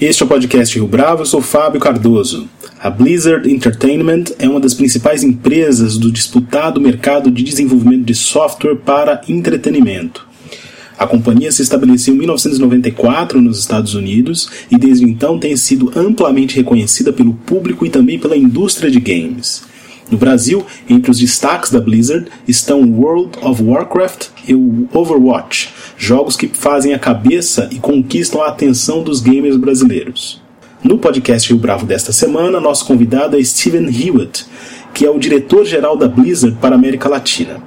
Este é o podcast Rio Bravo, eu sou Fábio Cardoso. A Blizzard Entertainment é uma das principais empresas do disputado mercado de desenvolvimento de software para entretenimento. A companhia se estabeleceu em 1994 nos Estados Unidos e desde então tem sido amplamente reconhecida pelo público e também pela indústria de games. No Brasil, entre os destaques da Blizzard estão World of Warcraft e o Overwatch, jogos que fazem a cabeça e conquistam a atenção dos gamers brasileiros. No podcast Rio Bravo desta semana, nosso convidado é Steven Hewitt, que é o diretor-geral da Blizzard para a América Latina.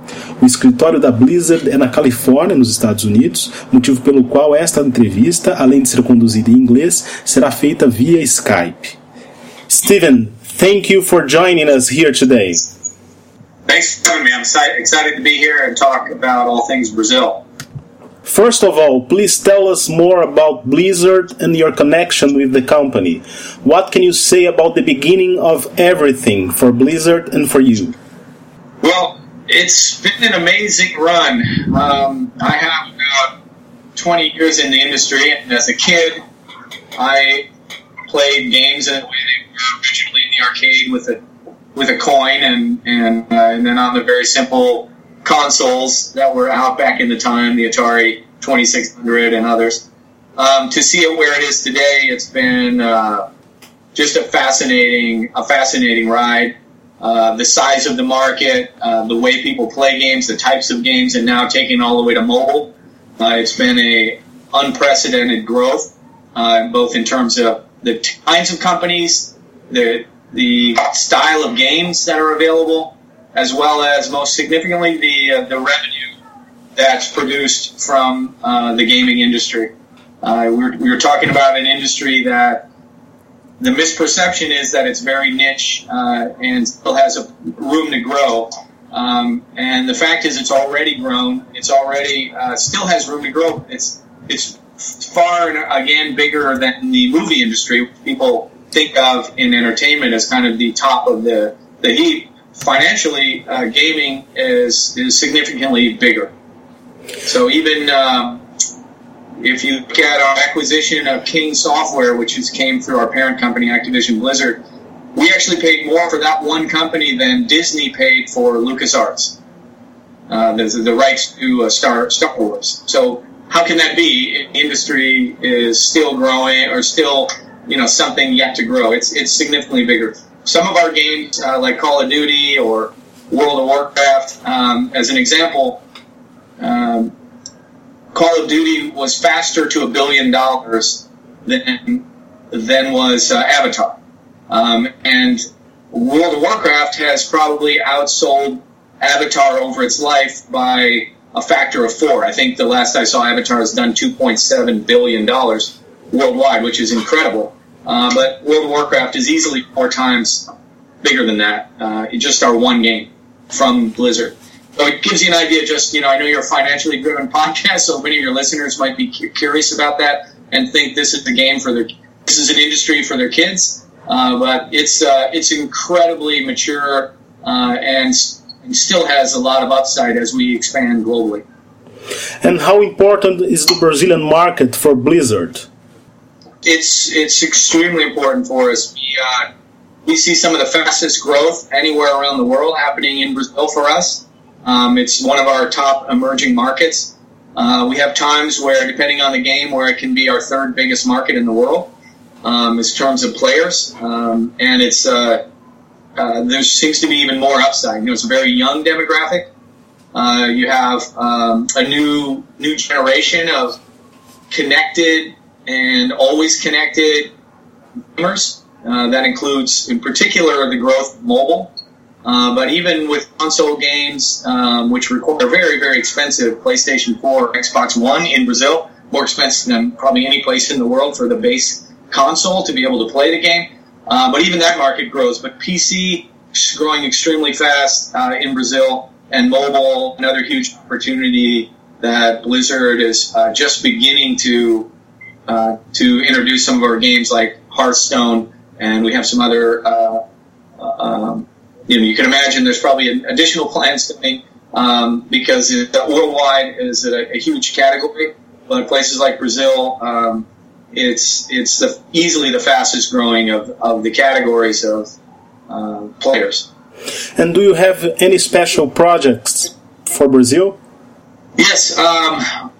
O escritório da Blizzard é na Califórnia, nos Estados Unidos, motivo pelo qual esta entrevista, além de ser conduzida em inglês, será feita via Skype. Steven, thank you for joining us here today. Thanks for having me. I'm excited to be here and talk about all things Brazil. First of all, please tell us more about Blizzard and your connection with the company. What can you say about the beginning of everything for Blizzard and for you? Well, it's been an amazing run. Um, I have about 20 years in the industry, and as a kid, I played games in the way arcade with a with a coin, and and, uh, and then on the very simple consoles that were out back in the time, the Atari 2600 and others. Um, to see it where it is today, it's been uh, just a fascinating, a fascinating ride. Uh, the size of the market, uh, the way people play games, the types of games, and now taking all the way to mobile. Uh, it's been a unprecedented growth, uh, both in terms of the kinds of companies, the the style of games that are available, as well as most significantly the uh, the revenue that's produced from uh, the gaming industry. Uh, we, were, we were talking about an industry that the misperception is that it's very niche uh, and still has a room to grow. Um, and the fact is, it's already grown. It's already uh, still has room to grow. It's it's far and again bigger than the movie industry. People think of in entertainment as kind of the top of the the heap financially, uh, gaming is is significantly bigger. So even um, if you look at our acquisition of King Software, which is, came through our parent company Activision Blizzard, we actually paid more for that one company than Disney paid for LucasArts, uh, the, the rights to uh, Star Star Wars. So how can that be? Industry is still growing, or still you know something yet to grow. It's it's significantly bigger some of our games, uh, like Call of Duty or World of Warcraft, um, as an example, um, Call of Duty was faster to a billion dollars than than was uh, Avatar, um, and World of Warcraft has probably outsold Avatar over its life by a factor of four. I think the last I saw Avatar has done 2.7 billion dollars worldwide, which is incredible. Uh, but World of Warcraft is easily four times bigger than that. Uh, just our one game from Blizzard. So it gives you an idea. Just you know, I know you're a financially driven podcast, so many of your listeners might be cu- curious about that and think this is the game for their. This is an industry for their kids, uh, but it's uh, it's incredibly mature uh, and, and still has a lot of upside as we expand globally. And how important is the Brazilian market for Blizzard? It's it's extremely important for us. We uh, we see some of the fastest growth anywhere around the world happening in Brazil for us. Um, it's one of our top emerging markets. Uh, we have times where, depending on the game, where it can be our third biggest market in the world um, in terms of players, um, and it's uh, uh, there seems to be even more upside. You know, it's a very young demographic. Uh, you have um, a new new generation of connected and always connected gamers. Uh, that includes, in particular, the growth of mobile. Uh, but even with console games, um, which require very, very expensive PlayStation 4 or Xbox One in Brazil, more expensive than probably any place in the world for the base console to be able to play the game. Uh, but even that market grows. But PC is growing extremely fast uh, in Brazil, and mobile, another huge opportunity that Blizzard is uh, just beginning to uh, to introduce some of our games like Hearthstone, and we have some other. Uh, um, you know, you can imagine there's probably additional plans coming um, because it, worldwide is a, a, huge category. But places like Brazil, um, it's it's the, easily the fastest growing of, of the categories of uh, players. And do you have any special projects for Brazil? Yes, um,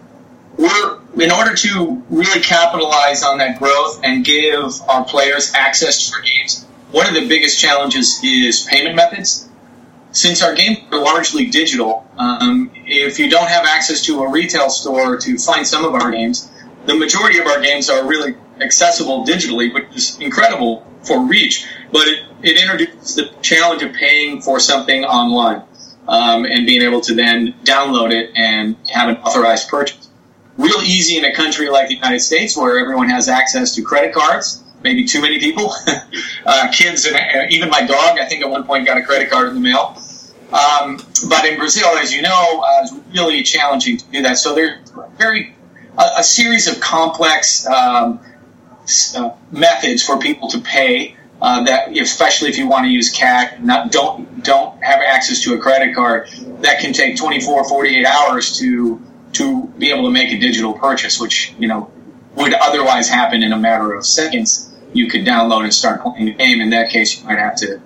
we're in order to really capitalize on that growth and give our players access to our games. One of the biggest challenges is payment methods. Since our games are largely digital, um, if you don't have access to a retail store to find some of our games, the majority of our games are really accessible digitally, which is incredible for reach. But it, it introduces the challenge of paying for something online um, and being able to then download it and have an authorized purchase. Real easy in a country like the United States where everyone has access to credit cards, maybe too many people, uh, kids, and uh, even my dog, I think at one point got a credit card in the mail. Um, but in Brazil, as you know, uh, it's really challenging to do that. So there's very a, a series of complex um, uh, methods for people to pay uh, that especially if you want to use cash, not don't don't have access to a credit card, that can take 24, 48 hours to to be able to make a digital purchase, which you know would otherwise happen in a matter of seconds. You could download and start playing the game. In that case, you might have to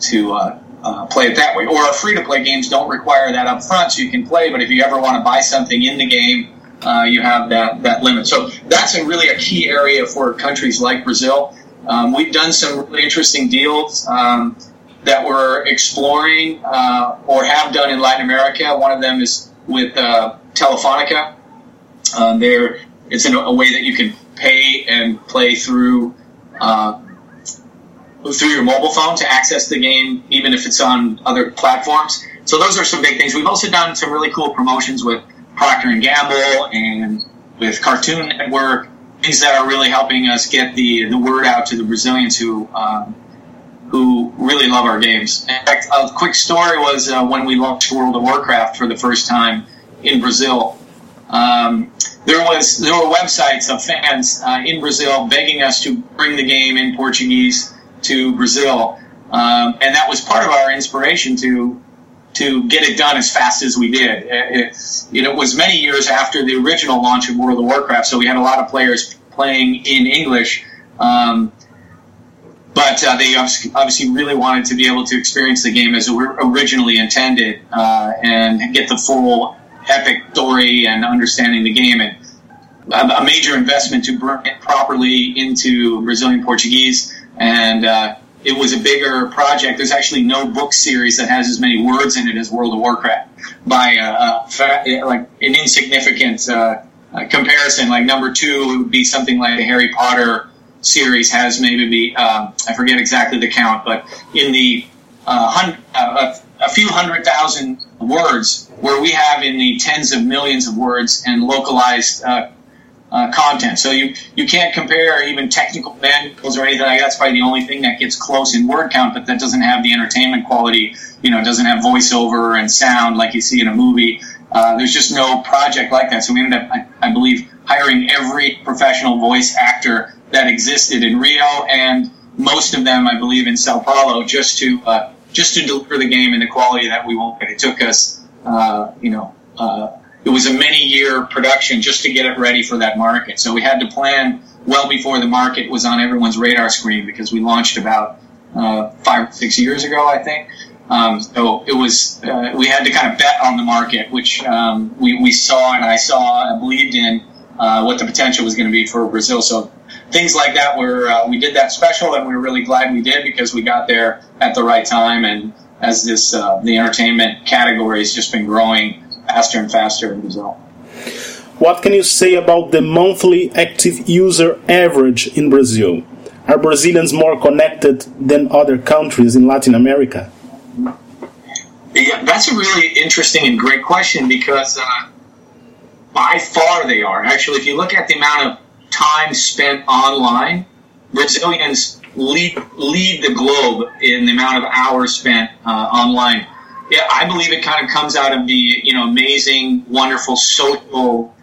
to uh, uh, play it that way. Or free to play games don't require that up front, so you can play. But if you ever want to buy something in the game, uh, you have that that limit. So that's a really a key area for countries like Brazil. Um, we've done some really interesting deals um, that we're exploring uh, or have done in Latin America. One of them is with uh, Telefonica. Um, there, it's in a, way that you can pay and play through uh, through your mobile phone to access the game, even if it's on other platforms. So those are some big things. We've also done some really cool promotions with Procter and Gamble and with Cartoon Network things that are really helping us get the the word out to the Brazilians who um, who really love our games. In fact, a quick story was uh, when we launched World of Warcraft for the first time in Brazil. Um, there was there were websites of fans uh, in Brazil begging us to bring the game in Portuguese to Brazil, um, and that was part of our inspiration to to get it done as fast as we did. It, it, it, was many years after the original launch of World of Warcraft, so we had a lot of players playing in English. Um, but uh, they obviously really wanted to be able to experience the game as originally intended uh, and get the full epic story and understanding the game. And a major investment to bring it properly into Brazilian Portuguese and uh, it was a bigger project. There's actually no book series that has as many words in it as World of Warcraft by uh, uh, like an insignificant uh, uh, comparison. Like number two would be something like the Harry Potter series has maybe be um, I forget exactly the count, but in the uh, hun- a, a few hundred thousand words, where we have in the tens of millions of words and localized uh, content. So you, you can't compare even technical manuals or anything. That's probably the only thing that gets close in word count, but that doesn't have the entertainment quality. You know, doesn't have voiceover and sound like you see in a movie. Uh, there's just no project like that. So we ended up, I, I, believe, hiring every professional voice actor that existed in Rio and most of them, I believe, in Sao Paulo, just to uh, just to deliver the game in the quality that we wanted. It took us, uh, you know uh, it was a many year production just to get it ready for that market. So we had to plan well before the market was on everyone's radar screen because we launched about uh, five six years ago, I think. Um, so it was uh, we had to kind of bet on the market, which um, we, we saw and I saw and believed in uh, what the potential was going to be for Brazil. So things like that were uh, we did that special, and we were really glad we did because we got there at the right time. And as this uh, the entertainment category has just been growing faster and faster in Brazil. What can you say about the monthly active user average in Brazil? Are Brazilians more connected than other countries in Latin America? Yeah, that's a really interesting and great question because uh, by far they are. Actually, if you look at the amount of time spent online, Brazilians lead lead the globe in the amount of hours spent uh, online. Yeah, I believe it kind of comes out of the you know amazing, wonderful social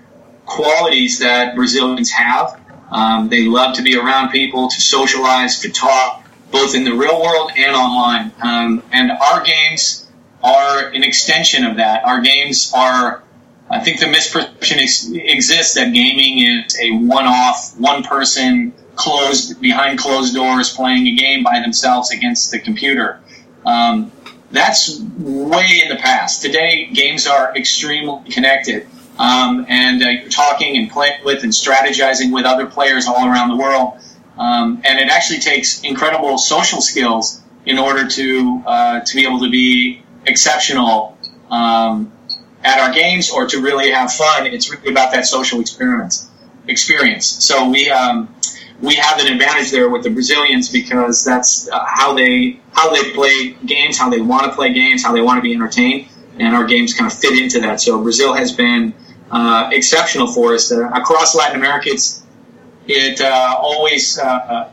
qualities that Brazilians have. Um, they love to be around people, to socialize, to talk, both in the real world and online. Um, and our games are an extension of that. Our games are, I think the misperception ex- exists that gaming is a one-off, one-person, closed behind closed doors playing a game by themselves against the computer. Um, that's way in the past. Today, games are extremely connected. Um, and uh, you're talking and playing with and strategizing with other players all around the world. Um, and it actually takes incredible social skills in order to uh, to be able to be exceptional um, at our games or to really have fun. It's really about that social experience. Experience. So we um, we have an advantage there with the Brazilians because that's uh, how they how they play games, how they want to play games, how they want to be entertained, and our games kind of fit into that. So Brazil has been uh, exceptional for us uh, across Latin America. It's it uh, always uh,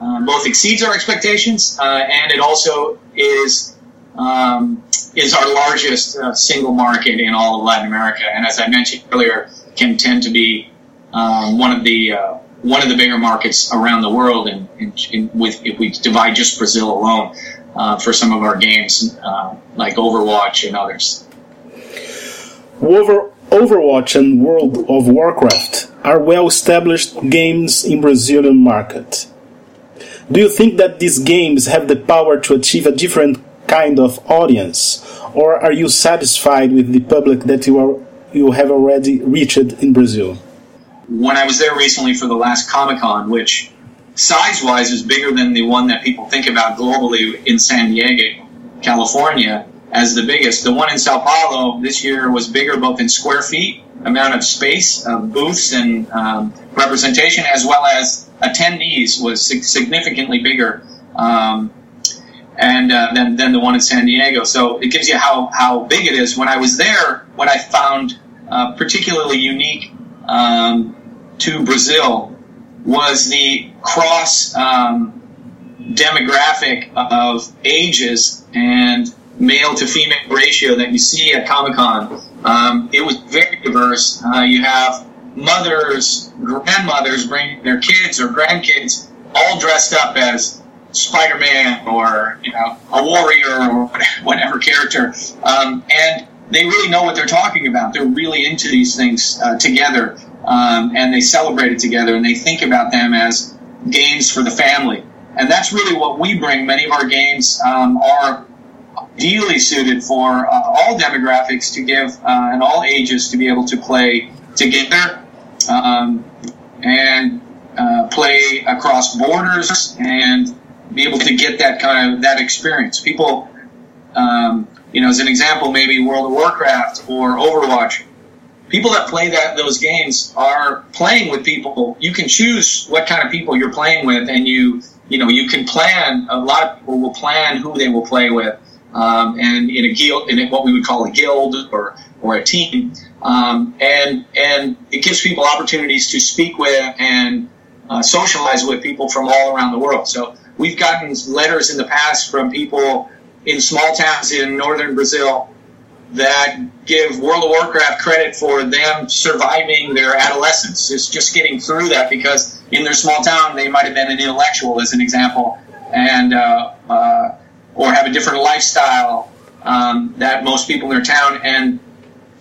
uh, both exceeds our expectations and it also is um, is our largest single market in all of Latin America. And as I mentioned earlier, can tend to be um, one of the one of the bigger markets around the world, and, with if we divide just Brazil alone uh, for some of our games, uh, like Overwatch and others. Over, Overwatch and World of Warcraft are well-established games in Brazilian market. Do you think that these games have the power to achieve a different kind of audience, or are you satisfied with the public that you are you have already reached in Brazil? when I was there recently for the last Comic Con, which size wise is bigger than the one that people think about globally in San Diego, California, as the biggest. The one in Sao Paulo this year was bigger both in square feet, amount of space, uh, booths, and um, representation, as well as attendees was significantly bigger. Um, and uh, than, than the one in San Diego. So it gives you how, how big it is. When I was there, what I found uh, particularly unique um, to Brazil was the cross um, demographic of ages and male to female ratio that you see at Comic Con. Um, it was very diverse. Uh, you have mothers, grandmothers bringing their kids or grandkids all dressed up as Spider Man or you know a warrior or whatever character, um, and they really know what they're talking about. They're really into these things uh, together, um, and they celebrate it together, and they think about them as games for the family. And that's really what we bring. Many of our games um, are ideally suited for uh, all demographics to give uh, and all ages to be able to play together um, and uh, play across borders and be able to get that kind of that experience. People um, you know, as an example, maybe World of Warcraft or Overwatch. People that play that those games are playing with people. You can choose what kind of people you're playing with, and you you know you can plan. A lot of people will plan who they will play with, um, and in a guild, in what we would call a guild or or a team, um, and and it gives people opportunities to speak with and uh, socialize with people from all around the world. So we've gotten letters in the past from people in small towns in northern Brazil that give World of Warcraft credit for them surviving their adolescence. It's just getting through that because in their small town they might have been an intellectual, as an example, and uh, uh, or have a different lifestyle um, that most people in their town and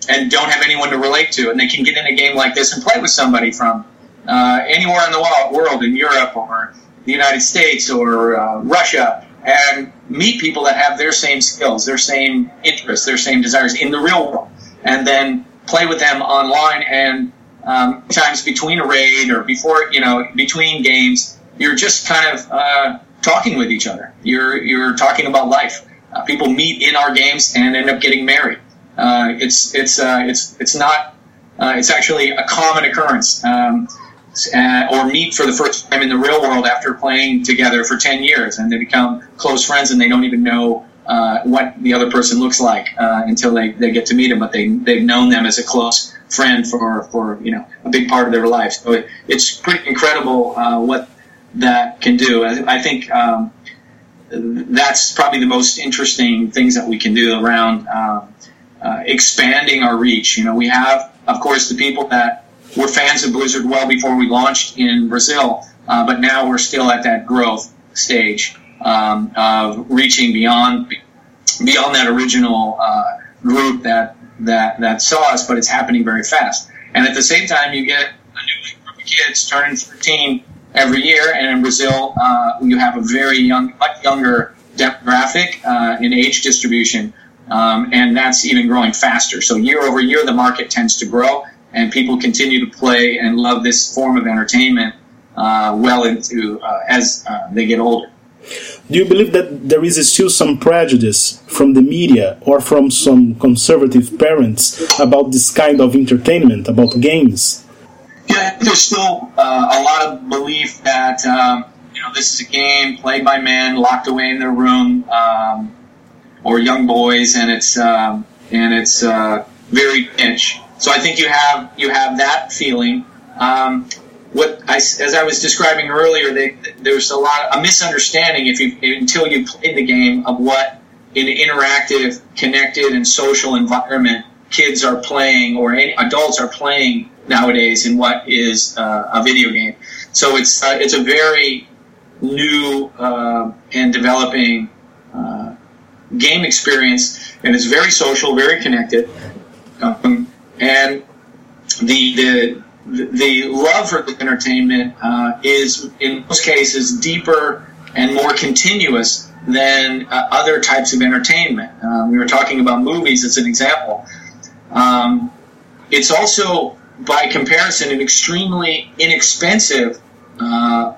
and don't have anyone to relate to, and they can get in a game like this and play with somebody from uh, anywhere in the world, in Europe or the United States or uh, Russia and meet people that have their same skills, their same interests, their same desires in the real world, and then play with them online. And um, times between a raid or before, you know, between games, you're just kind of uh, talking with each other. You're you're talking about life. Uh, people meet in our games and end up getting married. Uh, it's it's uh, it's it's not. Uh, it's actually a common occurrence. Um, uh, or meet for the first time in the real world after playing together for 10 years and they become close friends and they don't even know uh, what the other person looks like uh, until they, they get to meet them, but they, they've known them as a close friend for, for you know a big part of their life. So it, it's pretty incredible uh, what that can do. I, I think um, that's probably the most interesting things that we can do around uh, uh, expanding our reach. You know, we have, of course, the people that were fans of Blizzard well before we launched in Brazil, uh, but now we're still at that growth stage um, of reaching beyond beyond that original uh, group that that that saw us. But it's happening very fast, and at the same time, you get a new group of kids turning 13 every year, and in Brazil, uh, you have a very young, much younger demographic uh, in age distribution, um, and that's even growing faster. So year over year, the market tends to grow, and people continue to play and love this form of entertainment uh, well into uh, as uh, they get older. Do you believe that there is still some prejudice from the media or from some conservative parents about this kind of entertainment, about games? Yeah, there's still uh, a lot of belief that um, you know this is a game played by men locked away in their room um, or young boys, and it's um, and it's uh, very niche. So I think you have you have that feeling. Um, what I, as I was describing earlier, they, there's a lot a misunderstanding if you until you played the game of what an interactive, connected, and social environment kids are playing or any, adults are playing nowadays in what is uh, a video game. So it's uh, it's a very new uh, and developing uh, game experience, and it's very social, very connected, um, and the the the love for the entertainment uh, is in most cases deeper and more continuous than uh, other types of entertainment. Um, we were talking about movies as an example. Um, it's also, by comparison, an extremely inexpensive uh,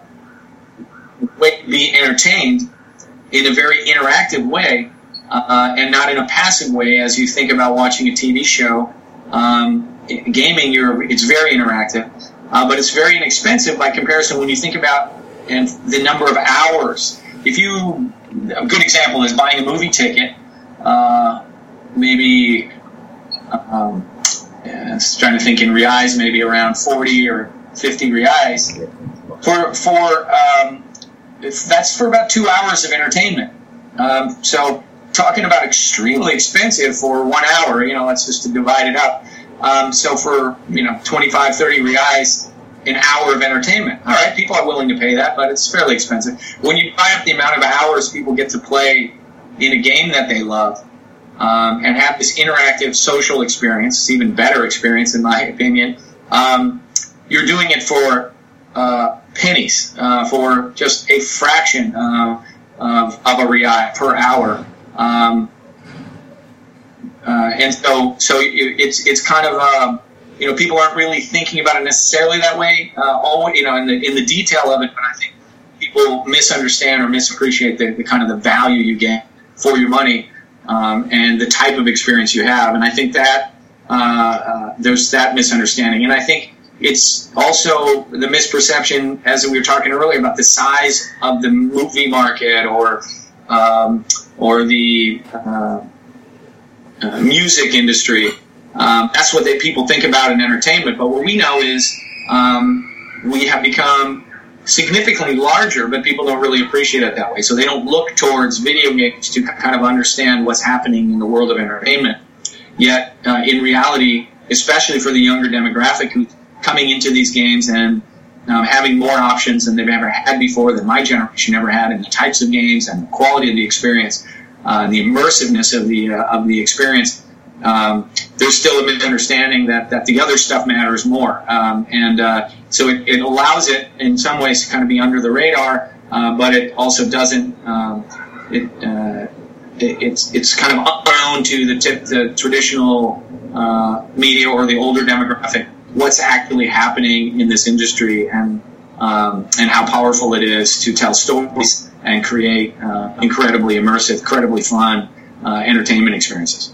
way to be entertained in a very interactive way uh, and not in a passive way as you think about watching a TV show. Um, gaming, it's very interactive, uh, but it's very inexpensive by comparison when you think about and the number of hours. If you, a good example is buying a movie ticket, uh, maybe, um, yeah, trying to think in reais, maybe around 40 or 50 reais. For, for, um, that's for about two hours of entertainment. Um, so talking about extremely expensive for one hour, you know, let's just divide it up. Um, so for, you know, 25, 30 reais, an hour of entertainment. All right, people are willing to pay that, but it's fairly expensive. When you buy up the amount of hours people get to play in a game that they love um, and have this interactive social experience, it's even better experience in my opinion, um, you're doing it for uh, pennies, uh, for just a fraction uh, of, of a real per hour. Um, uh, and so, so it's it's kind of um, you know people aren't really thinking about it necessarily that way. Uh, all you know in the in the detail of it, but I think people misunderstand or misappreciate the, the kind of the value you get for your money um, and the type of experience you have. And I think that uh, uh, there's that misunderstanding. And I think it's also the misperception, as we were talking earlier, about the size of the movie market or um, or the uh, uh, music industry. Um, that's what they, people think about in entertainment. But what we know is um, we have become significantly larger, but people don't really appreciate it that way. So they don't look towards video games to kind of understand what's happening in the world of entertainment. Yet, uh, in reality, especially for the younger demographic who's coming into these games and um, having more options than they've ever had before, than my generation ever had, in the types of games and the quality of the experience, uh, the immersiveness of the uh, of the experience. Um, there's still a misunderstanding that, that the other stuff matters more, um, and uh, so it, it, allows it in some ways to kind of be under the radar, uh, but it also doesn't. Um, it, uh, it, it's it's kind of unknown to the tip, the traditional uh, media or the older demographic what's actually happening in this industry and um, and how powerful it is to tell stories and create uh, incredibly immersive, incredibly fun uh, entertainment experiences.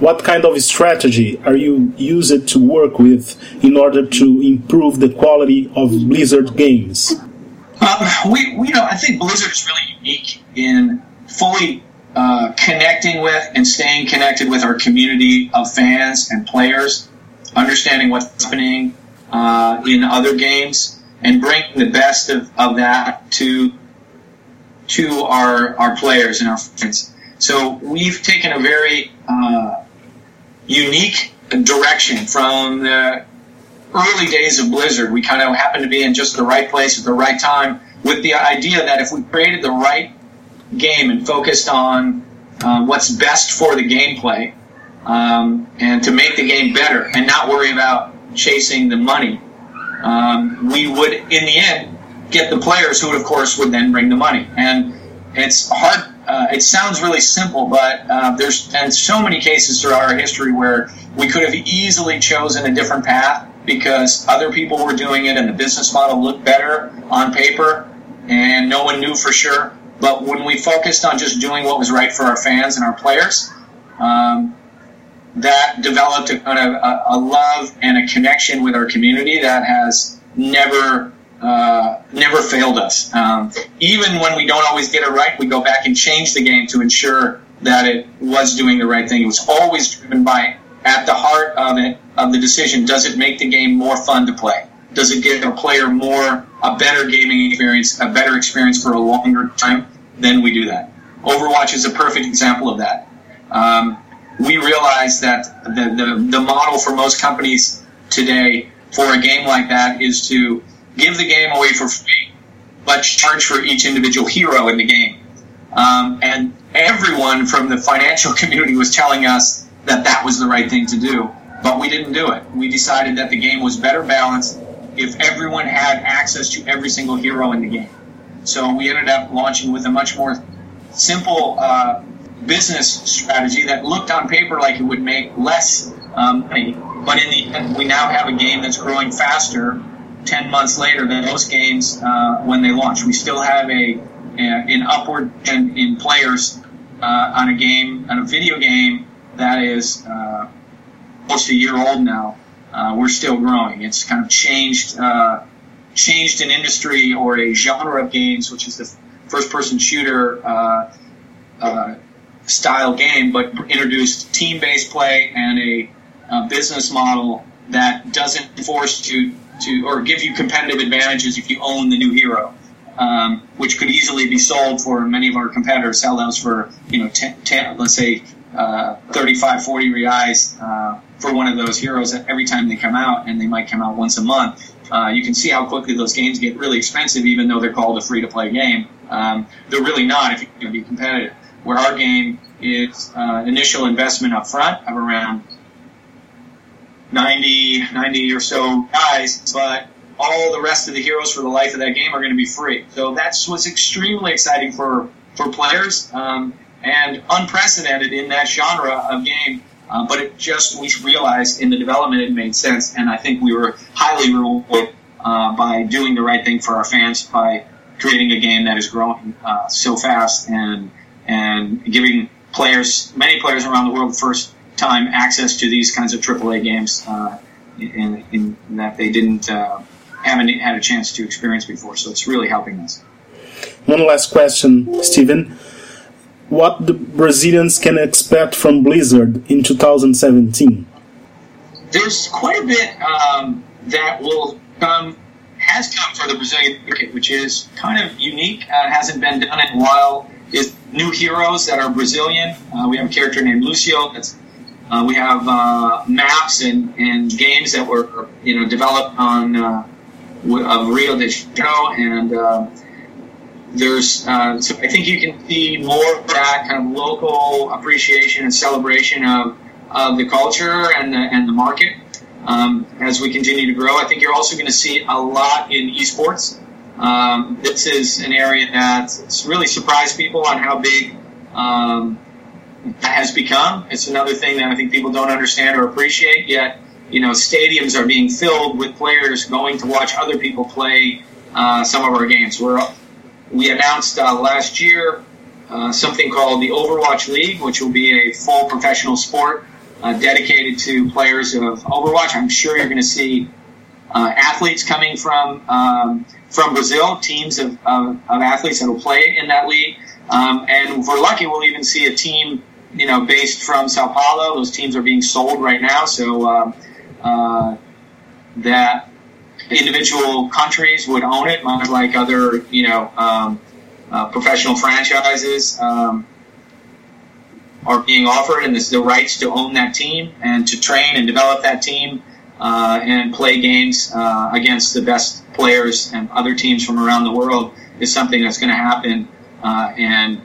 What kind of strategy are you used to work with in order to improve the quality of Blizzard games? Um, we, we, know, I think Blizzard is really unique in fully uh, connecting with and staying connected with our community of fans and players, understanding what's happening uh, in other games, and bring the best of, of that to to our our players and our friends. So we've taken a very uh, unique direction from the early days of Blizzard. We kind of happened to be in just the right place at the right time with the idea that if we created the right game and focused on uh, what's best for the gameplay um, and to make the game better and not worry about chasing the money, um, we would, in the end, get the players who, of course, would then bring the money. And it's hard. Uh, it sounds really simple, but uh, there's been so many cases throughout our history where we could have easily chosen a different path because other people were doing it and the business model looked better on paper and no one knew for sure. But when we focused on just doing what was right for our fans and our players, um, that developed a kind of a, a, love and a connection with our community that has never uh, never failed us. Um, even when we don't always get it right, we go back and change the game to ensure that it was doing the right thing. It was always driven by at the heart of it of the decision. Does it make the game more fun to play? Does it give a player more a better gaming experience, a better experience for a longer time? Then we do that. Overwatch is a perfect example of that. Um, we realize that the, the, the model for most companies today for a game like that is to give the game away for free, but charge for each individual hero in the game. Um, and everyone from the financial community was telling us that that was the right thing to do, but we didn't do it. We decided that the game was better balanced if everyone had access to every single hero in the game. So we ended up launching with a much more simple uh, business strategy that looked on paper like it would make less um, money, but in the end, we now have a game that's growing faster 10 months later than most games uh, when they launch. We still have a, a an upward in, in players uh, on a game, on a video game that is uh, almost a year old now. Uh, we're still growing. It's kind of changed uh, changed an industry or a genre of games, which is the first person shooter uh, style game, but introduced team based play and a, a business model that doesn't force you to or give you competitive advantages if you own the new hero, um, which could easily be sold for many of our competitors. Sell those for you know 10, 10 let's say uh, 35, 40 reais uh, for one of those heroes every time they come out, and they might come out once a month. Uh, you can see how quickly those games get really expensive, even though they're called a free to play game. Um, they're really not if you're going to be competitive. Where our game is uh, initial investment up front of around 90, 90 or so guys, but all the rest of the heroes for the life of that game are going to be free. So that's what's extremely exciting for, for players um, and unprecedented in that genre of game. Uh, but it just, we realized in the development it made sense, and I think we were highly rewarded uh, by doing the right thing for our fans by creating a game that is growing uh, so fast and and giving players, many players around the world, first time access to these kinds of AAA games uh, in, in, that they didn't uh, haven't had a chance to experience before. So it's really helping us. One last question, Steven. What the Brazilians can expect from Blizzard in 2017? There's quite a bit um, that will come, has come for the Brazilian market, which is kind of unique. Uh, hasn't been done in a while. Is new heroes that are Brazilian. Uh, we have a character named Lucio that's uh, we have uh, maps and, and games that were you know developed on uh, of Rio de Janeiro, and uh, there's uh, so I think you can see more of that kind of local appreciation and celebration of, of the culture and the, and the market um, as we continue to grow. I think you're also going to see a lot in esports. Um, this is an area that's really surprised people on how big um, has become. It's another thing that I think people don't understand or appreciate yet. You know, stadiums are being filled with players going to watch other people play uh, some of our games. We're, we announced uh, last year uh, something called the Overwatch League, which will be a full professional sport uh, dedicated to players of Overwatch. I'm sure you're going to see uh, athletes coming from um, from Brazil, teams of, of, athletes that will play in that league. Um, and if we're lucky, we'll even see a team you know, based from Sao Paulo. Those teams are being sold right now, so uh, uh, that individual countries would own it, much like other, you know, um, uh, professional franchises um, are being offered, and this the rights to own that team and to train and develop that team uh, and play games uh, against the best players and other teams from around the world is something that's going to happen, uh, and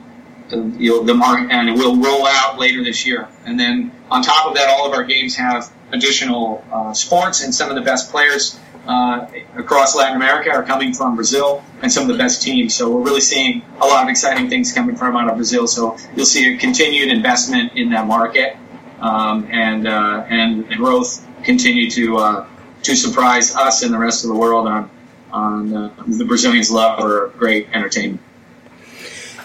uh, you'll, the mar- and it will roll out later this year. And then on top of that, all of our games have additional uh, sports, and some of the best players uh, across Latin America are coming from Brazil, and some of the best teams. So we're really seeing a lot of exciting things coming from out of Brazil. So you'll see a continued investment in that market, um, and and growth continue to uh, to surprise us and the rest of the world on on uh, the Brazilians' love for great entertainment.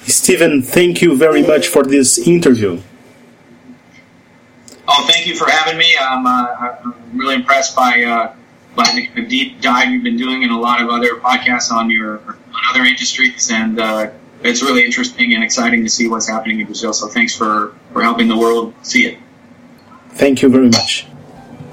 Steven, thank you very much for this interview. Oh, thank you for having me. I'm, uh, I'm really impressed by uh, by the deep dive you've been doing in a lot of other podcasts on your on other industries, and uh, it's really interesting and exciting to see what's happening in Brazil. So thanks for for helping the world see it. Thank you very much.